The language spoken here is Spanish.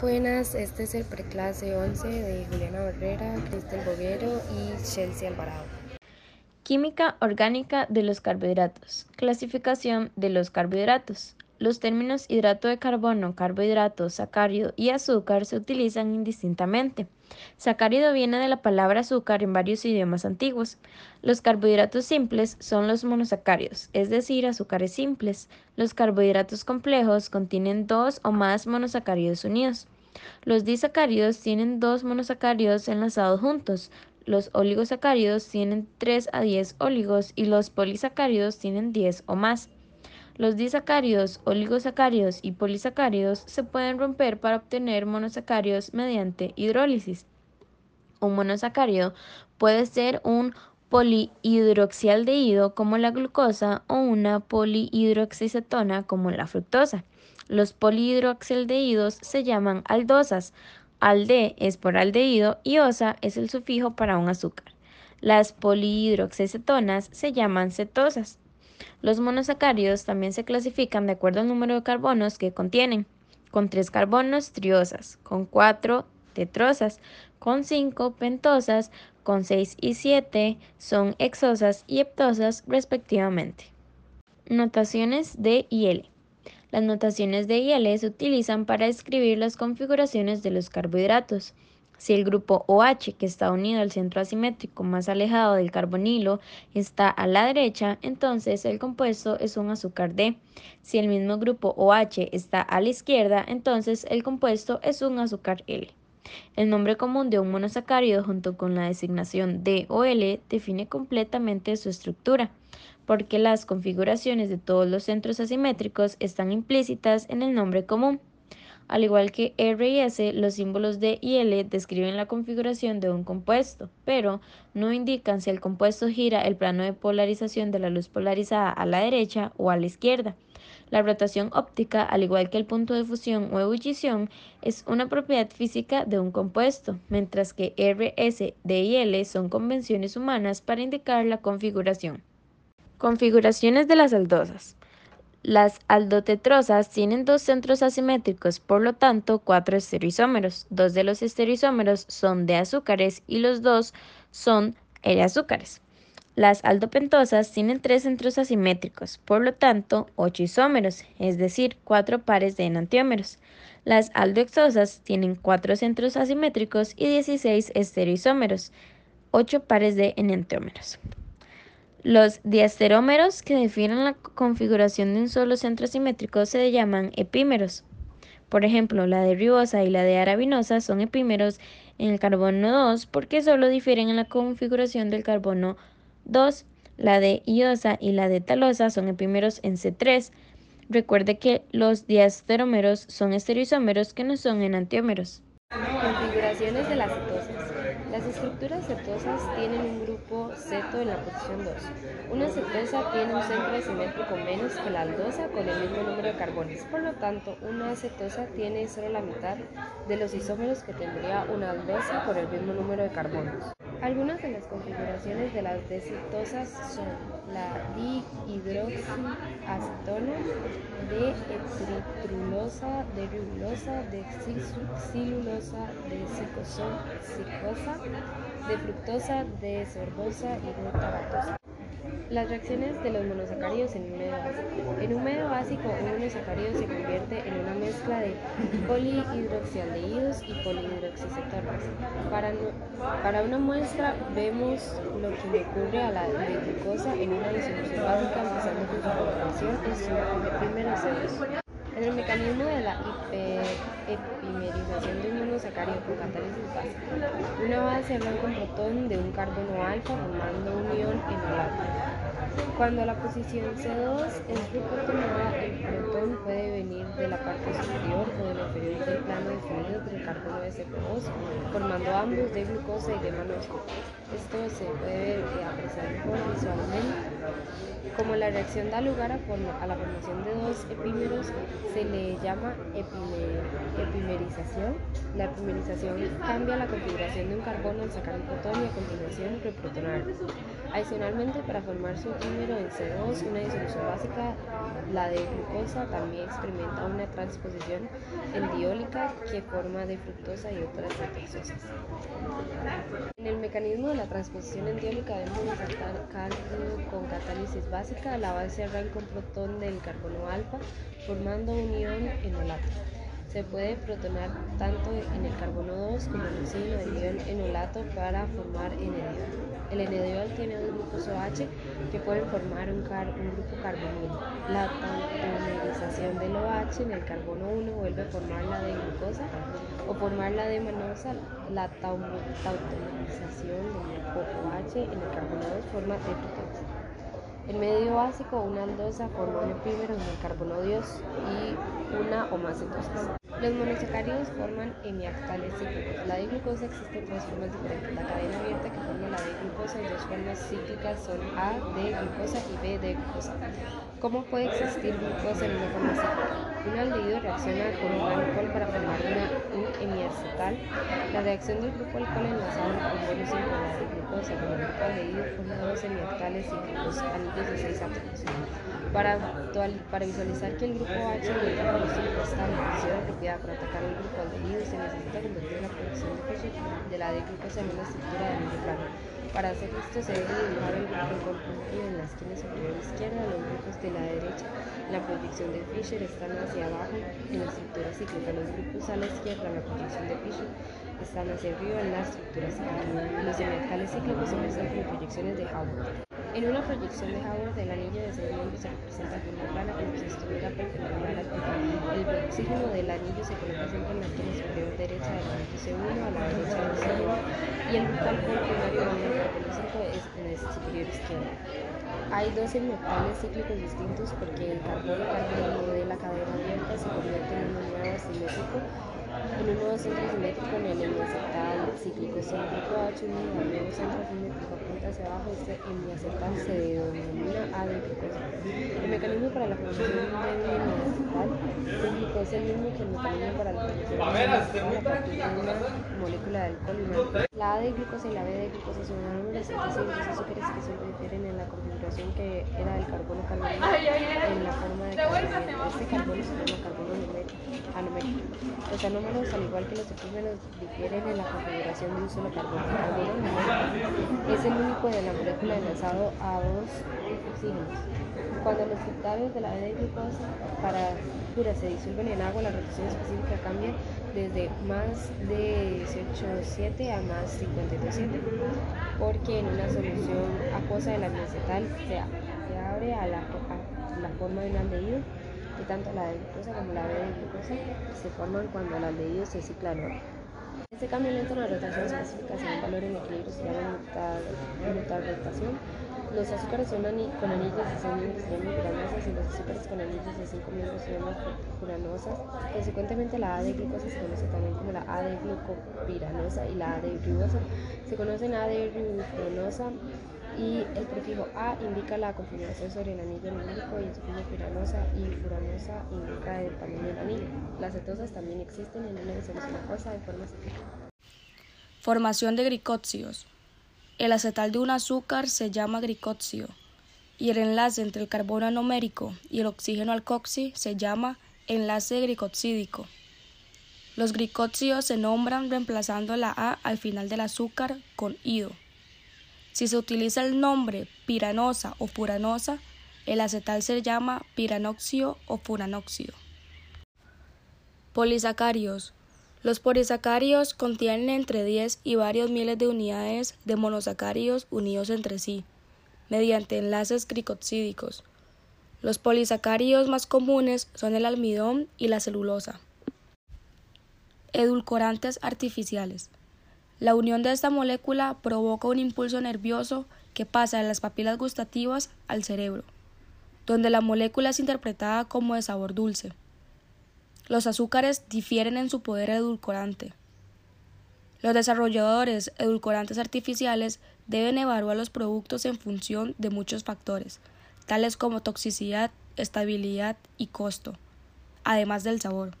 Buenas, este es el preclase 11 de Juliana Barrera, Cristel Boguero y Chelsea Alvarado. Química orgánica de los carbohidratos. Clasificación de los carbohidratos. Los términos hidrato de carbono, carbohidrato, sacárido y azúcar se utilizan indistintamente. Sacárido viene de la palabra azúcar en varios idiomas antiguos. Los carbohidratos simples son los monosacáridos, es decir, azúcares simples. Los carbohidratos complejos contienen dos o más monosacáridos unidos. Los disacáridos tienen dos monosacáridos enlazados juntos. Los oligosacáridos tienen 3 a 10 óligos y los polisacáridos tienen 10 o más. Los disacáridos, oligosacáridos y polisacáridos se pueden romper para obtener monosacáridos mediante hidrólisis. Un monosacárido puede ser un polihidroxialdehído como la glucosa o una polihidroxicetona como la fructosa. Los polihidroxialdehídos se llaman aldosas. Alde es por aldehído y osa es el sufijo para un azúcar. Las polihidroxicetonas se llaman cetosas. Los monosacáridos también se clasifican de acuerdo al número de carbonos que contienen, con 3 carbonos triosas, con 4 tetrosas, con 5 pentosas, con 6 y 7 son hexosas y heptosas respectivamente. Notaciones de y L. Las notaciones de y L se utilizan para escribir las configuraciones de los carbohidratos. Si el grupo OH, que está unido al centro asimétrico más alejado del carbonilo, está a la derecha, entonces el compuesto es un azúcar D. Si el mismo grupo OH está a la izquierda, entonces el compuesto es un azúcar L. El nombre común de un monosacárido junto con la designación D o L define completamente su estructura, porque las configuraciones de todos los centros asimétricos están implícitas en el nombre común. Al igual que R y S, los símbolos D y L describen la configuración de un compuesto, pero no indican si el compuesto gira el plano de polarización de la luz polarizada a la derecha o a la izquierda. La rotación óptica, al igual que el punto de fusión o ebullición, es una propiedad física de un compuesto, mientras que R, S, D y L son convenciones humanas para indicar la configuración. Configuraciones de las aldosas. Las aldotetrosas tienen dos centros asimétricos, por lo tanto, cuatro estereoisómeros. Dos de los estereoisómeros son de azúcares y los dos son de azúcares. Las aldopentosas tienen tres centros asimétricos, por lo tanto, ocho isómeros, es decir, cuatro pares de enantiómeros. Las aldohexosas tienen cuatro centros asimétricos y 16 estereoisómeros, ocho pares de enantiómeros. Los diasterómeros que definen la configuración de un solo centro simétrico se llaman epímeros. Por ejemplo, la de ribosa y la de arabinosa son epímeros en el carbono 2 porque solo difieren en la configuración del carbono 2. La de iosa y la de talosa son epímeros en C3. Recuerde que los diasterómeros son estereoisómeros que no son enantiómeros. Configuraciones de las. Las estructuras cetosas tienen un grupo ceto en la posición 2. Una cetosa tiene un centro asimétrico menos que la aldosa con el mismo número de carbonos. Por lo tanto, una cetosa tiene solo la mitad de los isómeros que tendría una aldosa con el mismo número de carbonos. Algunas de las configuraciones de las decetosas son la dihidroxiacetona, de eritritrulosa, de ribulosa, de cilulosa, de cicosa, de fructosa, de sorbosa y de tabatosa. Las reacciones de los monosacáridos en un medio básico. En un medio básico, un monosacárido se convierte en una mezcla de polihidroxialdehídos y polihidroxicetonas. Para, para una muestra, vemos lo que le ocurre a la glucosa en una disolución básica, empezando con su conversión en su primero C2. En el mecanismo de la epimerización de un monosacárido con catálisis básica, una base habla con protón de un carbono alfa formando un ion en el átomo. Cuando la posición C2 es reconformada, el protón puede venir de la parte superior o de la inferior del plano definido por el carbono SO2, formando ambos de glucosa y de manuscrito. Esto se puede apreciar mejor visualmente. Como la reacción da lugar a, la formación de dos epímeros, se le llama epimerización. La epimerización cambia la configuración de un carbono al sacar un protón y a continuación reprotonarlo. Adicionalmente, para formar su epímero en C2, una disolución básica, la de glucosa también experimenta una transposición endiólica que forma de fructosa y otras cetosas. En el mecanismo de la transposición endiólica debemos insertar carbono con catálisis básica, la base arranca un protón del carbono alfa formando un ion enolato. Se puede protonar tanto en el carbono 2 como en el signo del ion enolato para formar enediol. El enediol tiene dos grupos OH que pueden formar un, grupo carbonil. La tautomerización del OH en el carbono 1 vuelve a formar la de glucosa o formar la de manosa. La tautomerización del grupo OH en el carbono 2 forma de fructosa. El medio básico, una aldosa, forma un epímero en el carbono 2 y una o más cetosas. Los monosacáridos forman hemiactales cíclicos. La diglucosa existe en tres formas diferentes. La cadena abierta que forma la diglucosa y dos formas cíclicas son A de glucosa y B de glucosa. ¿Cómo puede existir glucosa en una forma cíclica? Un aldehído reacciona con un alcohol para formar una, un hemiacetal. La reacción del grupo alcohol enlazado con carbono 5 con la diglucosa con el grupo aldehído forma dos hemiactales cíclicos, anillos de 6 átomos. Para, visualizar que el grupo H el grupo 5 están en apropiada para atacar el grupo aldehído se necesita convertir la producción de de la D-glucosa en una estructura de anillo plano. Para hacer esto se debe dibujar el grupo en la esquina superior izquierda, los grupos de la derecha la proyección de Fischer están hacia abajo en la estructura cíclica, los grupos a la izquierda la proyección de Fischer están hacia arriba en la estructura cíclica. Los semiactales cíclicos se muestran como proyecciones de Howard. En una proyección de Howard del anillo de sedimento se representa con una plana como si estuviera perpendicular al El oxígeno del anillo se coloca siempre en la esquina superior derecha del anillo C1 a la derecha del oxígeno y el bucal primario del carbono 5 es en la superior izquierda. Hay dos semioctales cíclicos distintos porque el carbono carbono de la cadena abierta se convierte en un nuevo asimétrico en un nuevo centro simétrico en el hemiacetal cíclico cíclico H unido al nuevo centro simétrico apunta hacia abajo, este hemiacetal se denomina A de glucosa. El mecanismo para la formación de un hemiacetal cíclico es el mismo que el mecanismo para la formación de una molécula de alcohol y una La A de glucosa y la B de glucosa son átomos síntesis de azúcares que se difieren en la configuración que era del carbono carbonil en la forma de carbono. Este carbono se llama carbono anomérico. Al igual que los epímeros, difieren en la configuración de un solo carbono. Es el único de la molécula enlazado a dos oxígenos. Cuando los criptados de la glucosa para pura se disuelven en agua, la rotación específica cambia desde más de 18,7 a más 52,7 porque en una solución acuosa de la acetal se, se abre a la, a la forma de un aldehído y tanto la de glucosa como la B de glucosa se forman cuando el aldehído se cicla en Este cambio lento en la rotación específica según valor en equilibrio se llama rotación. Los azúcares con anillos de 6 miembros se llaman y los azúcares con anillos de 5 miembros se llaman puranosas. Consecuentemente, la A de glucosa se conoce también como la A de glucopiranosa y la A de ribosa. Se conocen A de ribosa y el prefijo A indica la configuración sobre el anillo numérico y el sufijo piranosa y furanosa indica el tamaño del anillo. Las cetosas también existen en una disolución de forma. Formación de glicósidos. El acetal de un azúcar se llama glicósido y el enlace entre el carbono anomérico y el oxígeno alcoxi se llama enlace glicosídico. Los glicósidos se nombran reemplazando la A al final del azúcar con ido. Si se utiliza el nombre piranosa o furanosa, el acetal se llama piranóxido o furanóxido. Polisacáridos. Los polisacáridos contienen entre 10 y varios miles de unidades de monosacáridos unidos entre sí, mediante enlaces glicosídicos. Los polisacáridos más comunes son el almidón y la celulosa. Edulcorantes artificiales. La unión de esta molécula provoca un impulso nervioso que pasa de las papilas gustativas al cerebro, donde la molécula es interpretada como de sabor dulce. Los azúcares difieren en su poder edulcorante. Los desarrolladores edulcorantes artificiales deben evaluar los productos en función de muchos factores, tales como toxicidad, estabilidad y costo, además del sabor.